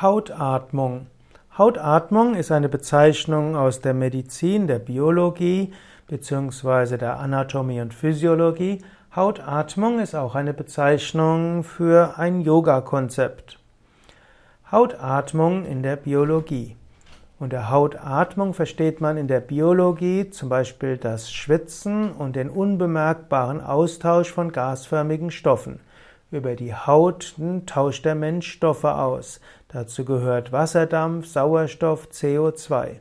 Hautatmung. Hautatmung ist eine Bezeichnung aus der Medizin, der Biologie bzw. der Anatomie und Physiologie. Hautatmung ist auch eine Bezeichnung für ein Yoga-Konzept. Hautatmung in der Biologie. Unter Hautatmung versteht man in der Biologie zum Beispiel das Schwitzen und den unbemerkbaren Austausch von gasförmigen Stoffen. Über die Haut tauscht der Mensch Stoffe aus. Dazu gehört Wasserdampf, Sauerstoff, CO2.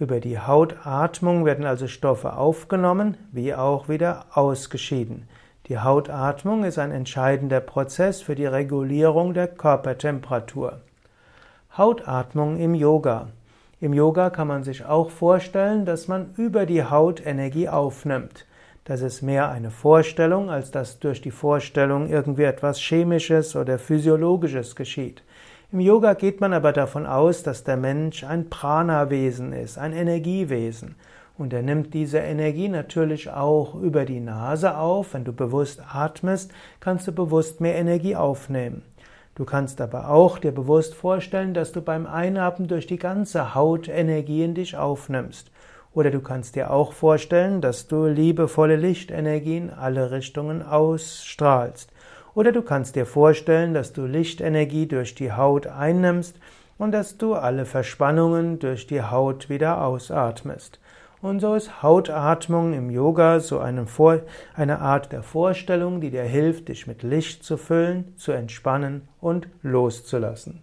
Über die Hautatmung werden also Stoffe aufgenommen, wie auch wieder ausgeschieden. Die Hautatmung ist ein entscheidender Prozess für die Regulierung der Körpertemperatur. Hautatmung im Yoga. Im Yoga kann man sich auch vorstellen, dass man über die Haut Energie aufnimmt. Das ist mehr eine Vorstellung, als dass durch die Vorstellung irgendwie etwas Chemisches oder Physiologisches geschieht. Im Yoga geht man aber davon aus, dass der Mensch ein Prana-Wesen ist, ein Energiewesen. Und er nimmt diese Energie natürlich auch über die Nase auf. Wenn du bewusst atmest, kannst du bewusst mehr Energie aufnehmen. Du kannst aber auch dir bewusst vorstellen, dass du beim Einatmen durch die ganze Haut Energie in dich aufnimmst. Oder du kannst dir auch vorstellen, dass du liebevolle Lichtenergie in alle Richtungen ausstrahlst. Oder du kannst dir vorstellen, dass du Lichtenergie durch die Haut einnimmst und dass du alle Verspannungen durch die Haut wieder ausatmest. Und so ist Hautatmung im Yoga so eine, eine Art der Vorstellung, die dir hilft, dich mit Licht zu füllen, zu entspannen und loszulassen.